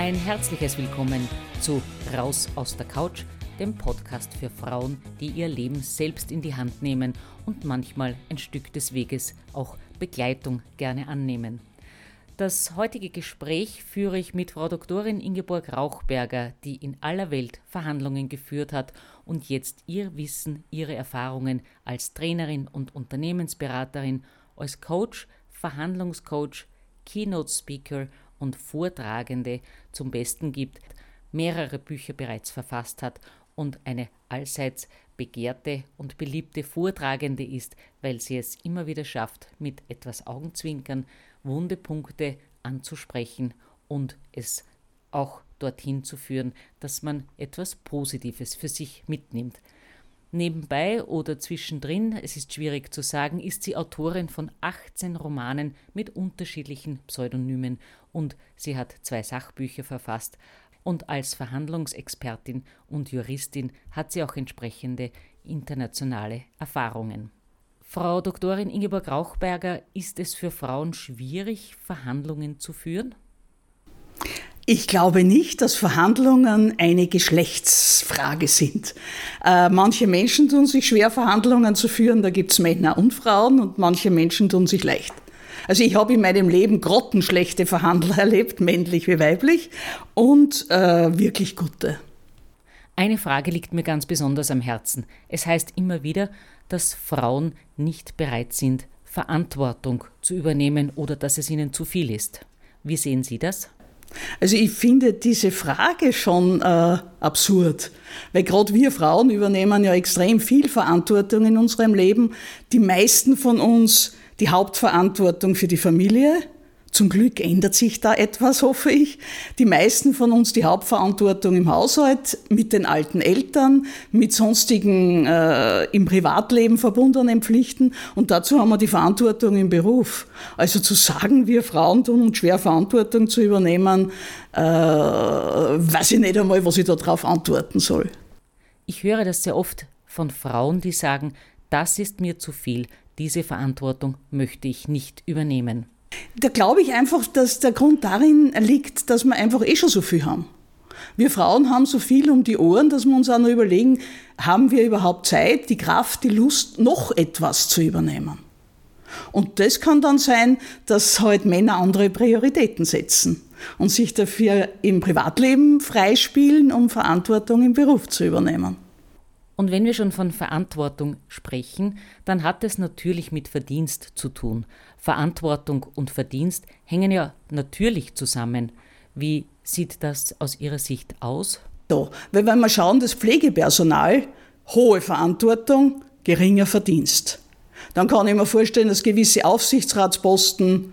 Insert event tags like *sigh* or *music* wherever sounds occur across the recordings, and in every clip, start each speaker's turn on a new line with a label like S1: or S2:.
S1: Ein herzliches Willkommen zu Raus aus der Couch, dem Podcast für Frauen, die ihr Leben selbst in die Hand nehmen und manchmal ein Stück des Weges auch Begleitung gerne annehmen. Das heutige Gespräch führe ich mit Frau Doktorin Ingeborg Rauchberger, die in aller Welt Verhandlungen geführt hat und jetzt ihr Wissen, ihre Erfahrungen als Trainerin und Unternehmensberaterin, als Coach, Verhandlungscoach, Keynote Speaker und Vortragende zum Besten gibt, mehrere Bücher bereits verfasst hat und eine allseits begehrte und beliebte Vortragende ist, weil sie es immer wieder schafft, mit etwas Augenzwinkern wunde Punkte anzusprechen und es auch dorthin zu führen, dass man etwas Positives für sich mitnimmt. Nebenbei oder zwischendrin, es ist schwierig zu sagen, ist sie Autorin von 18 Romanen mit unterschiedlichen Pseudonymen und sie hat zwei Sachbücher verfasst und als Verhandlungsexpertin und Juristin hat sie auch entsprechende internationale Erfahrungen. Frau Doktorin Ingeborg Rauchberger, ist es für Frauen schwierig, Verhandlungen zu führen?
S2: Ich glaube nicht, dass Verhandlungen eine Geschlechtsfrage sind. Äh, manche Menschen tun sich schwer, Verhandlungen zu führen. Da gibt es Männer und Frauen und manche Menschen tun sich leicht. Also ich habe in meinem Leben grottenschlechte Verhandler *laughs* erlebt, männlich wie weiblich, und äh, wirklich gute.
S1: Eine Frage liegt mir ganz besonders am Herzen. Es heißt immer wieder, dass Frauen nicht bereit sind, Verantwortung zu übernehmen oder dass es ihnen zu viel ist. Wie sehen Sie das?
S2: Also ich finde diese Frage schon äh, absurd, weil gerade wir Frauen übernehmen ja extrem viel Verantwortung in unserem Leben. Die meisten von uns die Hauptverantwortung für die Familie, zum Glück ändert sich da etwas, *laughs* hoffe ich. Die meisten von uns die Hauptverantwortung im Haushalt, mit den alten Eltern, mit sonstigen äh, im Privatleben verbundenen Pflichten und dazu haben wir die Verantwortung im Beruf. Also zu sagen, wir Frauen tun uns schwer Verantwortung zu übernehmen, äh, weiß ich nicht einmal, was ich darauf antworten soll.
S1: Ich höre das sehr oft von Frauen, die sagen, das ist mir zu viel, diese Verantwortung möchte ich nicht übernehmen.
S2: Da glaube ich einfach, dass der Grund darin liegt, dass wir einfach eh schon so viel haben. Wir Frauen haben so viel um die Ohren, dass wir uns auch noch überlegen, haben wir überhaupt Zeit, die Kraft, die Lust, noch etwas zu übernehmen? Und das kann dann sein, dass halt Männer andere Prioritäten setzen und sich dafür im Privatleben freispielen, um Verantwortung im Beruf zu übernehmen.
S1: Und wenn wir schon von Verantwortung sprechen, dann hat es natürlich mit Verdienst zu tun. Verantwortung und Verdienst hängen ja natürlich zusammen. Wie sieht das aus Ihrer Sicht aus?
S2: So, weil wenn wir schauen, das Pflegepersonal, hohe Verantwortung, geringer Verdienst. Dann kann ich mir vorstellen, dass gewisse Aufsichtsratsposten,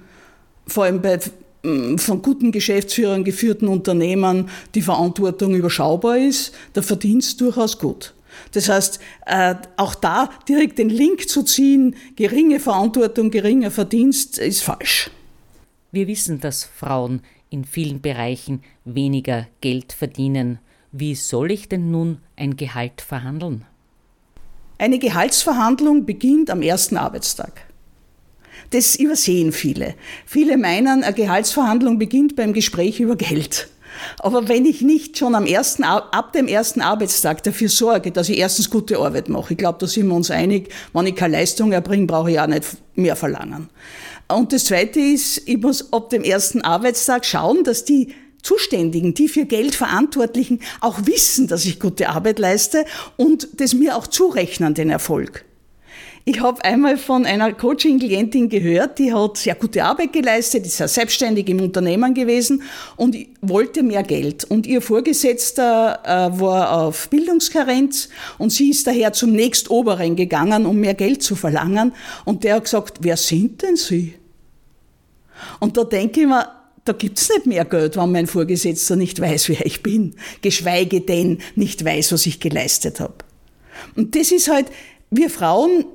S2: vor allem bei mm, von guten Geschäftsführern geführten Unternehmen, die Verantwortung überschaubar ist, der Verdienst durchaus gut. Das heißt, äh, auch da direkt den Link zu ziehen, geringe Verantwortung, geringer Verdienst, ist falsch.
S1: Wir wissen, dass Frauen in vielen Bereichen weniger Geld verdienen. Wie soll ich denn nun ein Gehalt verhandeln?
S2: Eine Gehaltsverhandlung beginnt am ersten Arbeitstag. Das übersehen viele. Viele meinen, eine Gehaltsverhandlung beginnt beim Gespräch über Geld. Aber wenn ich nicht schon am ersten, ab dem ersten Arbeitstag dafür sorge, dass ich erstens gute Arbeit mache, ich glaube, da sind wir uns einig, wenn ich keine Leistung erbringe, brauche ich auch nicht mehr verlangen. Und das Zweite ist, ich muss ab dem ersten Arbeitstag schauen, dass die Zuständigen, die für Geld Verantwortlichen auch wissen, dass ich gute Arbeit leiste und das mir auch zurechnen, den Erfolg. Ich habe einmal von einer Coaching-Klientin gehört, die hat sehr gute Arbeit geleistet, ist ja selbstständig im Unternehmen gewesen und wollte mehr Geld. Und ihr Vorgesetzter äh, war auf Bildungskarenz und sie ist daher zum nächstoberen gegangen, um mehr Geld zu verlangen. Und der hat gesagt, wer sind denn Sie? Und da denke ich mir, da gibt's nicht mehr Geld, wenn mein Vorgesetzter nicht weiß, wer ich bin, geschweige denn nicht weiß, was ich geleistet habe. Und das ist halt, wir Frauen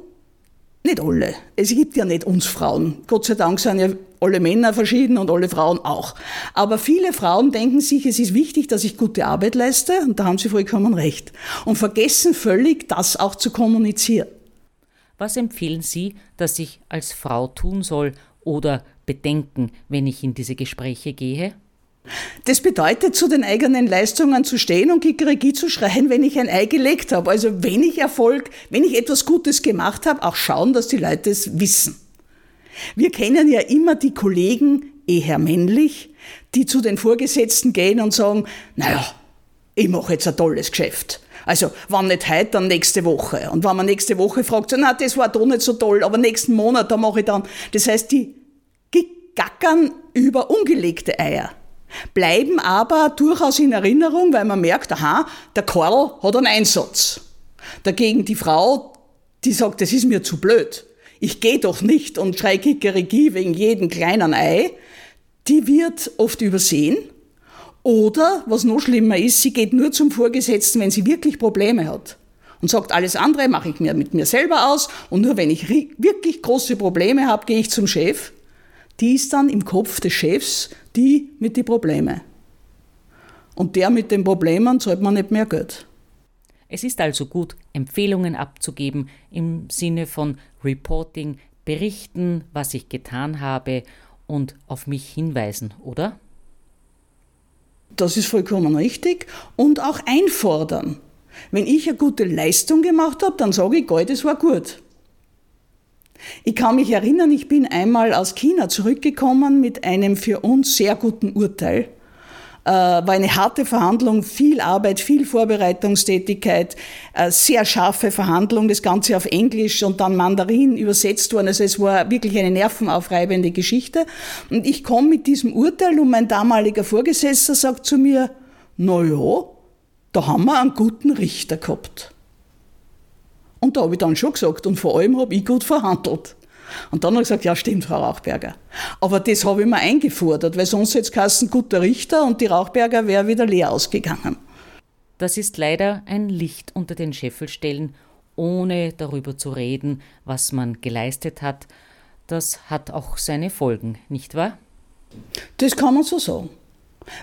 S2: nicht alle. Es gibt ja nicht uns Frauen. Gott sei Dank sind ja alle Männer verschieden und alle Frauen auch. Aber viele Frauen denken sich, es ist wichtig, dass ich gute Arbeit leiste, und da haben sie vollkommen recht, und vergessen völlig, das auch zu kommunizieren.
S1: Was empfehlen Sie, dass ich als Frau tun soll oder bedenken, wenn ich in diese Gespräche gehe?
S2: Das bedeutet, zu den eigenen Leistungen zu stehen und Kikeriki zu schreien, wenn ich ein Ei gelegt habe. Also wenn ich Erfolg, wenn ich etwas Gutes gemacht habe, auch schauen, dass die Leute es wissen. Wir kennen ja immer die Kollegen, eher männlich, die zu den Vorgesetzten gehen und sagen, naja, ich mache jetzt ein tolles Geschäft. Also, wann nicht heute, dann nächste Woche. Und wenn man nächste Woche fragt, na, das war doch nicht so toll, aber nächsten Monat, da mache ich dann. Das heißt, die gackern über ungelegte Eier bleiben aber durchaus in Erinnerung, weil man merkt, aha, der Karl hat einen Einsatz. Dagegen die Frau, die sagt, das ist mir zu blöd. Ich gehe doch nicht und schrei Kikeriki wegen jedem kleinen Ei. Die wird oft übersehen. Oder, was noch schlimmer ist, sie geht nur zum Vorgesetzten, wenn sie wirklich Probleme hat. Und sagt, alles andere mache ich mir mit mir selber aus. Und nur wenn ich wirklich große Probleme habe, gehe ich zum Chef. Die ist dann im Kopf des Chefs die mit den Problemen. Und der mit den Problemen zahlt man nicht mehr Geld.
S1: Es ist also gut, Empfehlungen abzugeben im Sinne von Reporting, berichten, was ich getan habe und auf mich hinweisen, oder?
S2: Das ist vollkommen richtig. Und auch einfordern. Wenn ich eine gute Leistung gemacht habe, dann sage ich, Gott, das war gut. Ich kann mich erinnern, ich bin einmal aus China zurückgekommen mit einem für uns sehr guten Urteil. Äh, war eine harte Verhandlung, viel Arbeit, viel Vorbereitungstätigkeit, äh, sehr scharfe Verhandlung, das Ganze auf Englisch und dann Mandarin übersetzt worden. Also es war wirklich eine nervenaufreibende Geschichte. Und ich komme mit diesem Urteil und mein damaliger Vorgesetzter sagt zu mir, na ja, da haben wir einen guten Richter gehabt. Und da habe ich dann schon gesagt, und vor allem habe ich gut verhandelt. Und dann habe ich gesagt, ja stimmt, Frau Rauchberger. Aber das habe ich mir eingefordert, weil sonst jetzt ein guter Richter und die Rauchberger wäre wieder leer ausgegangen.
S1: Das ist leider ein Licht unter den Scheffelstellen, ohne darüber zu reden, was man geleistet hat. Das hat auch seine Folgen, nicht wahr?
S2: Das kann man so sagen.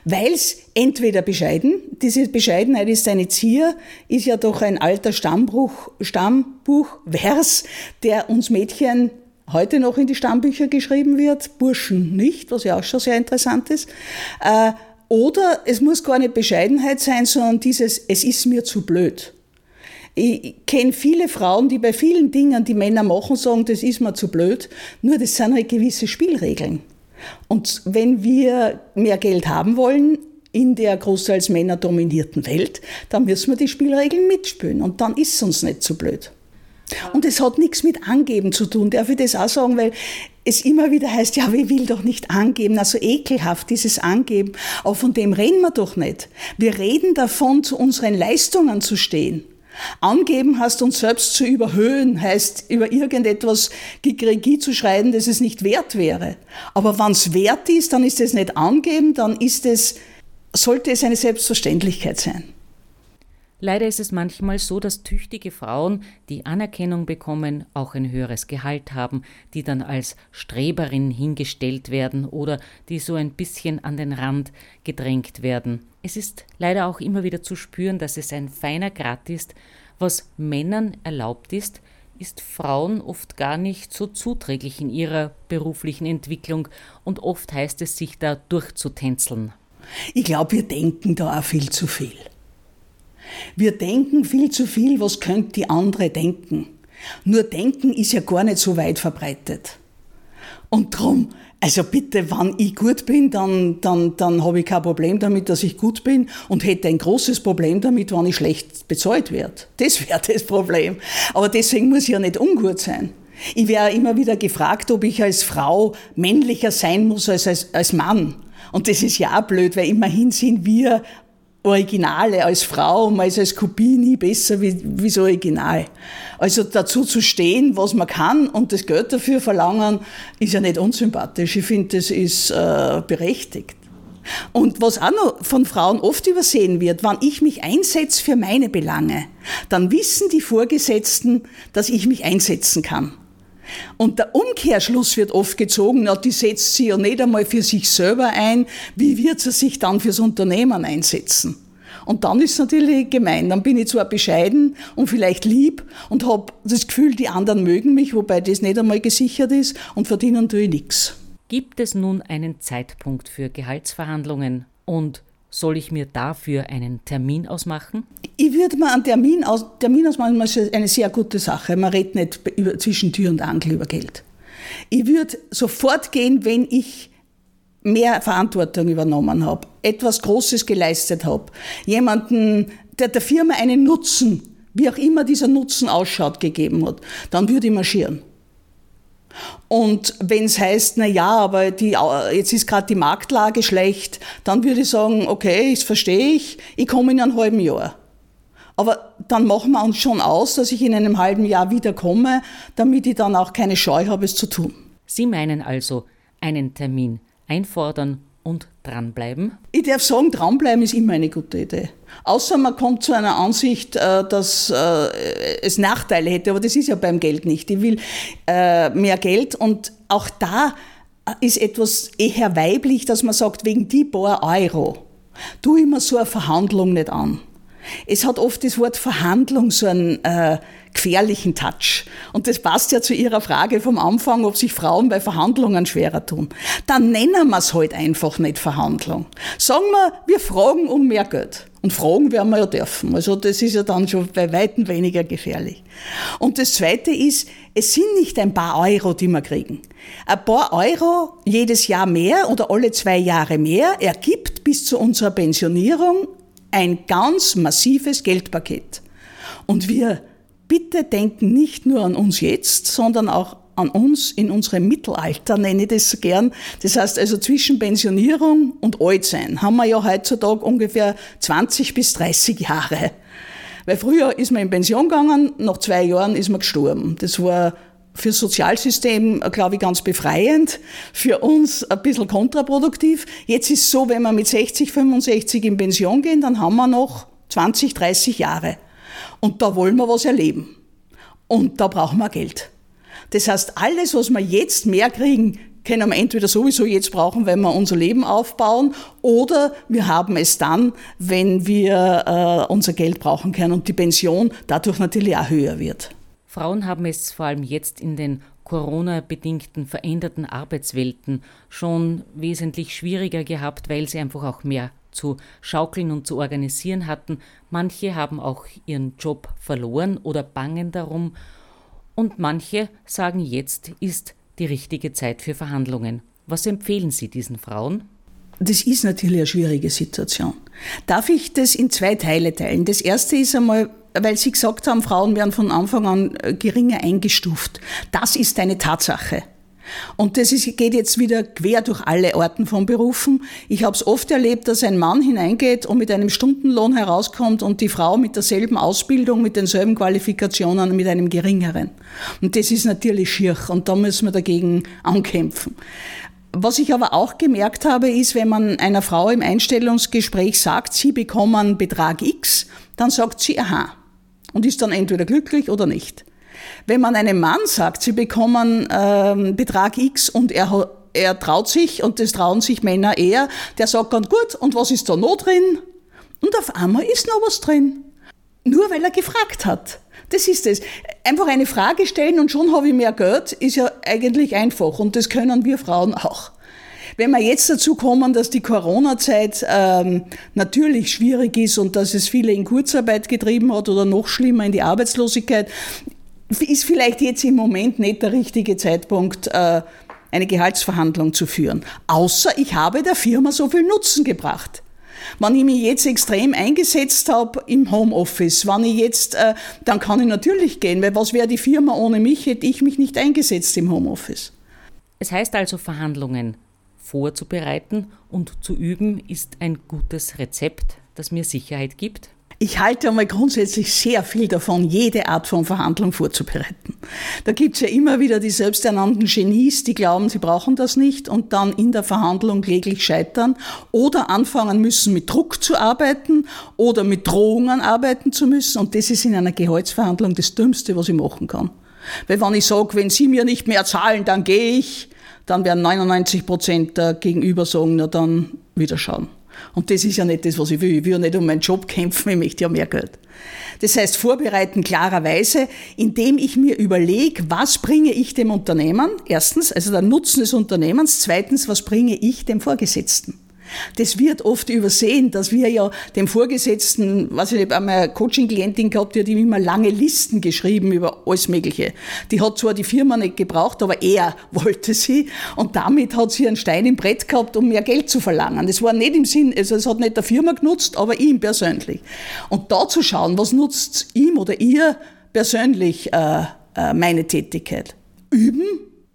S2: Weil es entweder bescheiden, diese Bescheidenheit ist eine Zier, ist ja doch ein alter Stammbuch, Stammbuchvers, der uns Mädchen heute noch in die Stammbücher geschrieben wird, Burschen nicht, was ja auch schon sehr interessant ist. Äh, oder es muss gar nicht Bescheidenheit sein, sondern dieses, es ist mir zu blöd. Ich kenne viele Frauen, die bei vielen Dingen, die Männer machen, sagen, das ist mir zu blöd. Nur das sind halt gewisse Spielregeln. Und wenn wir mehr Geld haben wollen in der großteils Männer dominierten Welt, dann müssen wir die Spielregeln mitspielen und dann ist es uns nicht so blöd. Und es hat nichts mit Angeben zu tun, darf ich das auch sagen, weil es immer wieder heißt, ja, ich will doch nicht angeben, also ekelhaft dieses Angeben, aber von dem reden wir doch nicht. Wir reden davon, zu unseren Leistungen zu stehen. Angeben heißt uns selbst zu überhöhen, heißt über irgendetwas Regie zu schreiben, das es nicht wert wäre. Aber wenn es wert ist, dann ist es nicht angeben, dann ist es, sollte es eine Selbstverständlichkeit sein.
S1: Leider ist es manchmal so, dass tüchtige Frauen, die Anerkennung bekommen, auch ein höheres Gehalt haben, die dann als Streberin hingestellt werden oder die so ein bisschen an den Rand gedrängt werden. Es ist leider auch immer wieder zu spüren, dass es ein feiner Grat ist, was Männern erlaubt ist, ist Frauen oft gar nicht so zuträglich in ihrer beruflichen Entwicklung und oft heißt es, sich da durchzutänzeln.
S2: Ich glaube, wir denken da auch viel zu viel. Wir denken viel zu viel, was könnte die andere denken. Nur denken ist ja gar nicht so weit verbreitet. Und darum, also bitte, wenn ich gut bin, dann, dann, dann habe ich kein Problem damit, dass ich gut bin und hätte ein großes Problem damit, wenn ich schlecht bezahlt werde. Das wäre das Problem. Aber deswegen muss ich ja nicht ungut sein. Ich wäre immer wieder gefragt, ob ich als Frau männlicher sein muss als, als, als Mann. Und das ist ja auch blöd, weil immerhin sind wir Originale als Frau, man als Kopie nie besser wie, wie das Original. Also dazu zu stehen, was man kann und das Geld dafür verlangen, ist ja nicht unsympathisch. Ich finde, das ist äh, berechtigt. Und was auch noch von Frauen oft übersehen wird, wenn ich mich einsetze für meine Belange, dann wissen die Vorgesetzten, dass ich mich einsetzen kann. Und der Umkehrschluss wird oft gezogen, na, die setzt sie ja nicht einmal für sich selber ein, wie wird sie sich dann fürs Unternehmen einsetzen? Und dann ist es natürlich gemein. Dann bin ich zwar bescheiden und vielleicht lieb und habe das Gefühl, die anderen mögen mich, wobei das nicht einmal gesichert ist und verdienen tue ich nichts.
S1: Gibt es nun einen Zeitpunkt für Gehaltsverhandlungen Und soll ich mir dafür einen Termin ausmachen?
S2: Ich würde mir einen Termin, aus, Termin ausmachen, ist eine sehr gute Sache. Man redet nicht über, zwischen Tür und Angel über Geld. Ich würde sofort gehen, wenn ich mehr Verantwortung übernommen habe, etwas Großes geleistet habe, jemanden, der der Firma einen Nutzen, wie auch immer dieser Nutzen ausschaut, gegeben hat, dann würde ich marschieren. Und wenn es heißt, na ja, aber die, jetzt ist gerade die Marktlage schlecht, dann würde ich sagen, okay, das verstehe ich, ich komme in einem halben Jahr. Aber dann machen wir uns schon aus, dass ich in einem halben Jahr wieder komme, damit ich dann auch keine Scheu habe, es zu tun.
S1: Sie meinen also einen Termin einfordern und dranbleiben?
S2: Ich darf sagen, dranbleiben ist immer eine gute Idee. Außer man kommt zu einer Ansicht, äh, dass äh, es Nachteile hätte, aber das ist ja beim Geld nicht. Ich will äh, mehr Geld und auch da ist etwas eher weiblich, dass man sagt, wegen die paar Euro, tu immer so eine Verhandlung nicht an. Es hat oft das Wort Verhandlung so einen äh, gefährlichen Touch. Und das passt ja zu Ihrer Frage vom Anfang, ob sich Frauen bei Verhandlungen schwerer tun. Dann nennen wir es halt einfach nicht Verhandlung. Sagen wir, wir fragen um mehr Geld. Und fragen werden wir ja dürfen. Also das ist ja dann schon bei Weitem weniger gefährlich. Und das Zweite ist, es sind nicht ein paar Euro, die wir kriegen. Ein paar Euro jedes Jahr mehr oder alle zwei Jahre mehr ergibt bis zu unserer Pensionierung ein ganz massives Geldpaket. Und wir bitte denken nicht nur an uns jetzt, sondern auch an uns in unserem Mittelalter, nenne ich das gern. Das heißt also zwischen Pensionierung und Altsein haben wir ja heutzutage ungefähr 20 bis 30 Jahre. Weil früher ist man in Pension gegangen, nach zwei Jahren ist man gestorben. Das war für das Sozialsystem, glaube ich, ganz befreiend, für uns ein bisschen kontraproduktiv. Jetzt ist es so, wenn wir mit 60, 65 in Pension gehen, dann haben wir noch 20, 30 Jahre. Und da wollen wir was erleben. Und da brauchen wir Geld. Das heißt, alles, was wir jetzt mehr kriegen, können wir entweder sowieso jetzt brauchen, wenn wir unser Leben aufbauen, oder wir haben es dann, wenn wir äh, unser Geld brauchen können und die Pension dadurch natürlich auch höher wird.
S1: Frauen haben es vor allem jetzt in den Corona-bedingten veränderten Arbeitswelten schon wesentlich schwieriger gehabt, weil sie einfach auch mehr zu schaukeln und zu organisieren hatten. Manche haben auch ihren Job verloren oder bangen darum. Und manche sagen, jetzt ist die richtige Zeit für Verhandlungen. Was empfehlen Sie diesen Frauen?
S2: Das ist natürlich eine schwierige Situation. Darf ich das in zwei Teile teilen? Das erste ist einmal, weil Sie gesagt haben, Frauen werden von Anfang an äh, geringer eingestuft. Das ist eine Tatsache. Und das ist, geht jetzt wieder quer durch alle Orten von Berufen. Ich habe es oft erlebt, dass ein Mann hineingeht und mit einem Stundenlohn herauskommt und die Frau mit derselben Ausbildung, mit denselben Qualifikationen, mit einem geringeren. Und das ist natürlich schier und da müssen wir dagegen ankämpfen. Was ich aber auch gemerkt habe, ist, wenn man einer Frau im Einstellungsgespräch sagt, sie bekommen Betrag X, dann sagt sie, aha, und ist dann entweder glücklich oder nicht. Wenn man einem Mann sagt, sie bekommen ähm, Betrag X und er, er traut sich, und das trauen sich Männer eher, der sagt dann, gut, und was ist da noch drin? Und auf einmal ist noch was drin. Nur weil er gefragt hat. Das ist es. Einfach eine Frage stellen und schon habe ich mehr Geld, ist ja eigentlich einfach. Und das können wir Frauen auch. Wenn wir jetzt dazu kommen, dass die Corona-Zeit ähm, natürlich schwierig ist und dass es viele in Kurzarbeit getrieben hat oder noch schlimmer in die Arbeitslosigkeit, ist vielleicht jetzt im Moment nicht der richtige Zeitpunkt, äh, eine Gehaltsverhandlung zu führen. Außer ich habe der Firma so viel Nutzen gebracht. Wenn ich mich jetzt extrem eingesetzt habe im Homeoffice, wenn ich jetzt, äh, dann kann ich natürlich gehen, weil was wäre die Firma ohne mich, hätte ich mich nicht eingesetzt im Homeoffice.
S1: Es heißt also Verhandlungen vorzubereiten und zu üben ist ein gutes Rezept, das mir Sicherheit gibt?
S2: Ich halte einmal grundsätzlich sehr viel davon, jede Art von Verhandlung vorzubereiten. Da gibt's ja immer wieder die selbsternannten Genies, die glauben, sie brauchen das nicht und dann in der Verhandlung kläglich scheitern oder anfangen müssen, mit Druck zu arbeiten oder mit Drohungen arbeiten zu müssen. Und das ist in einer Gehaltsverhandlung das Dümmste, was ich machen kann. Weil wenn ich sage, wenn Sie mir nicht mehr zahlen, dann gehe ich, dann werden 99 Prozent der Gegenüber sagen, na dann wieder schauen. Und das ist ja nicht das, was ich will. Ich will ja nicht um meinen Job *laughs* kämpfen, ich möchte ja mehr Geld. Das heißt, vorbereiten klarerweise, indem ich mir überlege, was bringe ich dem Unternehmen? Erstens, also der Nutzen des Unternehmens. Zweitens, was bringe ich dem Vorgesetzten? Das wird oft übersehen, dass wir ja dem Vorgesetzten, was ich nicht, einmal Coaching-Klientin gehabt, die hat ihm immer lange Listen geschrieben über alles Mögliche. Die hat zwar die Firma nicht gebraucht, aber er *laughs* wollte sie und damit hat sie einen Stein im Brett gehabt, um mehr Geld zu verlangen. Das war nicht im Sinn, also es hat nicht der Firma genutzt, aber ihm persönlich. Und da zu schauen, was nutzt ihm oder ihr persönlich äh, äh, meine Tätigkeit. Üben,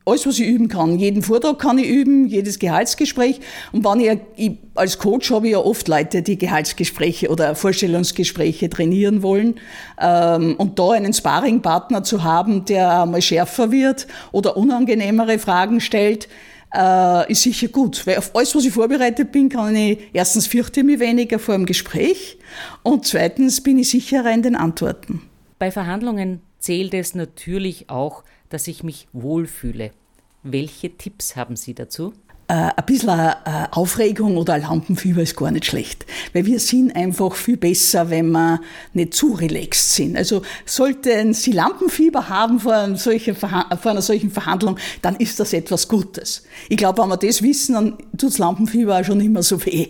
S2: alles, was ich üben kann. Jeden Vortrag kann ich üben, jedes Gehaltsgespräch. Und wenn ich, ich, als Coach habe ich ja oft Leute, die Gehaltsgespräche oder Vorstellungsgespräche trainieren wollen. Ähm, und da einen Sparringpartner zu haben, der mal schärfer wird oder unangenehmere Fragen stellt, äh, ist sicher gut. Weil auf alles, was ich vorbereitet bin, kann ich erstens fürchte ich mich weniger vor dem Gespräch und zweitens bin ich sicherer in den Antworten.
S1: Bei Verhandlungen zählt es natürlich auch, dass ich mich wohlfühle. Welche Tipps haben Sie dazu?
S2: Äh, ein bisschen äh, Aufregung oder Lampenfieber ist gar nicht schlecht, weil wir sind einfach viel besser, wenn wir nicht zu relaxed sind. Also sollten Sie Lampenfieber haben vor, solchen, vor einer solchen Verhandlung, dann ist das etwas Gutes. Ich glaube, wenn wir das wissen, dann tut das Lampenfieber auch schon immer so weh.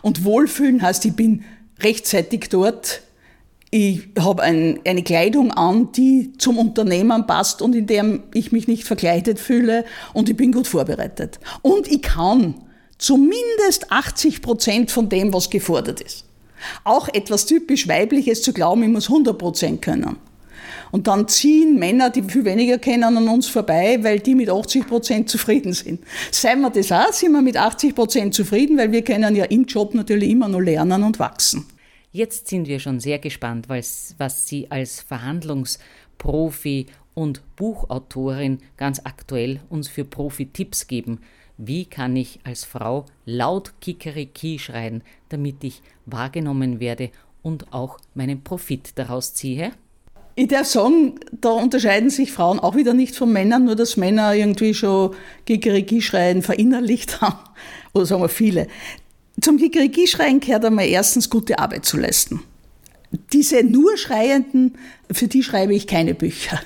S2: Und Wohlfühlen heißt, ich bin rechtzeitig dort, ich habe ein, eine Kleidung an, die zum Unternehmen passt und in der ich mich nicht verkleidet fühle und ich bin gut vorbereitet. Und ich kann zumindest 80 Prozent von dem, was gefordert ist. Auch etwas typisch Weibliches zu glauben, ich muss 100 Prozent können. Und dann ziehen Männer, die viel weniger kennen, an uns vorbei, weil die mit 80 Prozent zufrieden sind. Seien wir das auch, sind wir mit 80 Prozent zufrieden, weil wir können ja im Job natürlich immer nur lernen und wachsen.
S1: Jetzt sind wir schon sehr gespannt, was, was Sie als Verhandlungsprofi und Buchautorin ganz aktuell uns für Profi-Tipps geben. Wie kann ich als Frau laut Kikeriki schreien, damit ich wahrgenommen werde und auch meinen Profit daraus ziehe?
S2: Ich darf sagen, da unterscheiden sich Frauen auch wieder nicht von Männern, nur dass Männer irgendwie schon Kikeriki-Schreien verinnerlicht haben. *laughs* Oder sagen wir viele. Zum Kikeriki-Schreien gehört einmal erstens gute Arbeit zu leisten. Diese nur Schreienden, für die schreibe ich keine Bücher.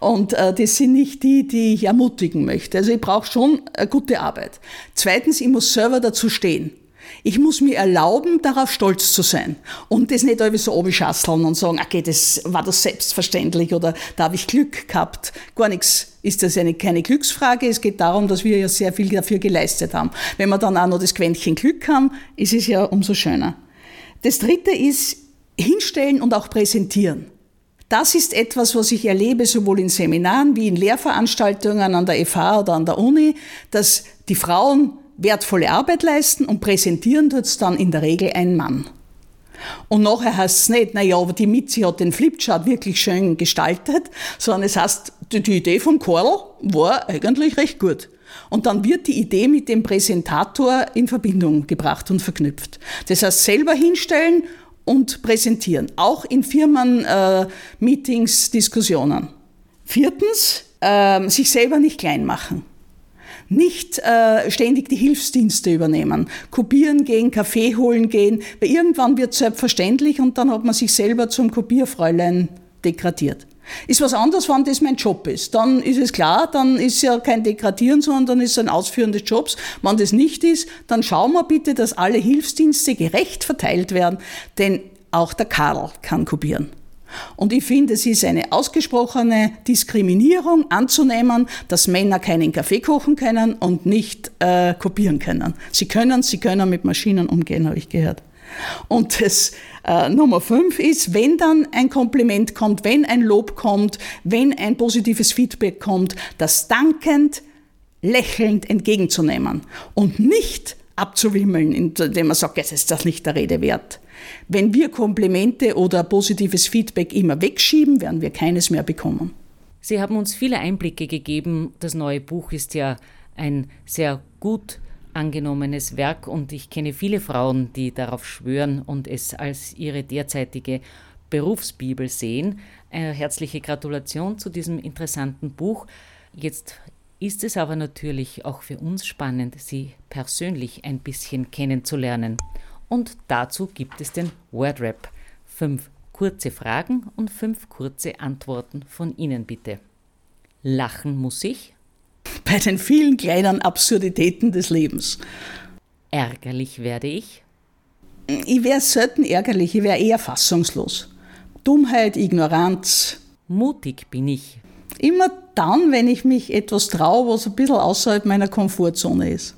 S2: Und äh, das sind nicht die, die ich ermutigen möchte. Also ich brauche schon eine gute Arbeit. Zweitens, ich muss selber dazu stehen. Ich muss mir erlauben, darauf stolz zu sein und das nicht irgendwie so abschasseln und sagen, okay, das war das selbstverständlich oder da habe ich Glück gehabt. Gar nichts ist das eine, keine Glücksfrage. Es geht darum, dass wir ja sehr viel dafür geleistet haben. Wenn wir dann auch noch das Quäntchen Glück haben, ist es ja umso schöner. Das dritte ist hinstellen und auch präsentieren. Das ist etwas, was ich erlebe, sowohl in Seminaren wie in Lehrveranstaltungen an der FH oder an der Uni, dass die Frauen wertvolle Arbeit leisten und präsentieren tut es dann in der Regel ein Mann. Und nachher heißt es nicht, naja, aber die Mitzi hat den Flipchart wirklich schön gestaltet, sondern es heißt, die Idee vom Karl war eigentlich recht gut. Und dann wird die Idee mit dem Präsentator in Verbindung gebracht und verknüpft. Das heißt, selber hinstellen und präsentieren. Auch in Firmen, äh, Meetings, Diskussionen. Viertens, äh, sich selber nicht klein machen nicht äh, ständig die Hilfsdienste übernehmen, kopieren gehen, Kaffee holen gehen, weil irgendwann wird es selbstverständlich und dann hat man sich selber zum Kopierfräulein degradiert. Ist was anderes, wenn das mein Job ist. Dann ist es klar, dann ist ja kein Degradieren, sondern dann ist es ein Ausführen des Jobs. Wenn das nicht ist, dann schauen wir bitte, dass alle Hilfsdienste gerecht verteilt werden, denn auch der Karl kann kopieren. Und ich finde, es ist eine ausgesprochene Diskriminierung anzunehmen, dass Männer keinen Kaffee kochen können und nicht äh, kopieren können. Sie können, sie können mit Maschinen umgehen, habe ich gehört. Und das äh, Nummer fünf ist, wenn dann ein Kompliment kommt, wenn ein Lob kommt, wenn ein positives Feedback kommt, das dankend, lächelnd entgegenzunehmen und nicht abzuwimmeln, indem man sagt, jetzt ist das nicht der Rede wert. Wenn wir Komplimente oder positives Feedback immer wegschieben, werden wir keines mehr bekommen.
S1: Sie haben uns viele Einblicke gegeben. Das neue Buch ist ja ein sehr gut angenommenes Werk und ich kenne viele Frauen, die darauf schwören und es als ihre derzeitige Berufsbibel sehen. Eine herzliche Gratulation zu diesem interessanten Buch. Jetzt ist es aber natürlich auch für uns spannend, Sie persönlich ein bisschen kennenzulernen. Und dazu gibt es den Wordrap. Fünf kurze Fragen und fünf kurze Antworten von Ihnen bitte. Lachen muss ich?
S2: Bei den vielen kleinen Absurditäten des Lebens.
S1: ärgerlich werde ich?
S2: Ich wäre selten ärgerlich, ich wäre eher fassungslos. Dummheit, Ignoranz.
S1: Mutig bin ich.
S2: Immer dann, wenn ich mich etwas traue, was ein bisschen außerhalb meiner Komfortzone ist.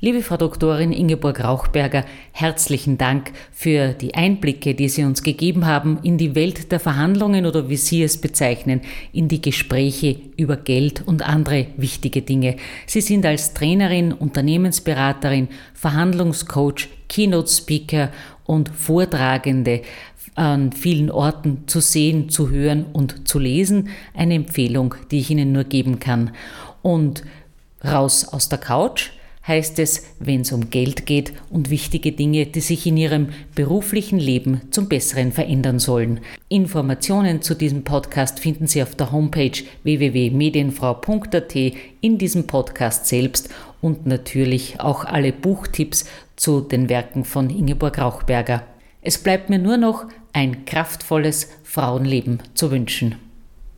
S1: Liebe Frau Doktorin Ingeborg Rauchberger, herzlichen Dank für die Einblicke, die Sie uns gegeben haben in die Welt der Verhandlungen oder wie Sie es bezeichnen, in die Gespräche über Geld und andere wichtige Dinge. Sie sind als Trainerin, Unternehmensberaterin, Verhandlungscoach, Keynote Speaker und Vortragende an vielen Orten zu sehen, zu hören und zu lesen. Eine Empfehlung, die ich Ihnen nur geben kann. Und raus aus der Couch heißt es, wenn es um Geld geht und wichtige Dinge, die sich in Ihrem beruflichen Leben zum Besseren verändern sollen. Informationen zu diesem Podcast finden Sie auf der Homepage www.medienfrau.at in diesem Podcast selbst und natürlich auch alle Buchtipps zu den Werken von Ingeborg Rauchberger. Es bleibt mir nur noch ein kraftvolles Frauenleben zu wünschen.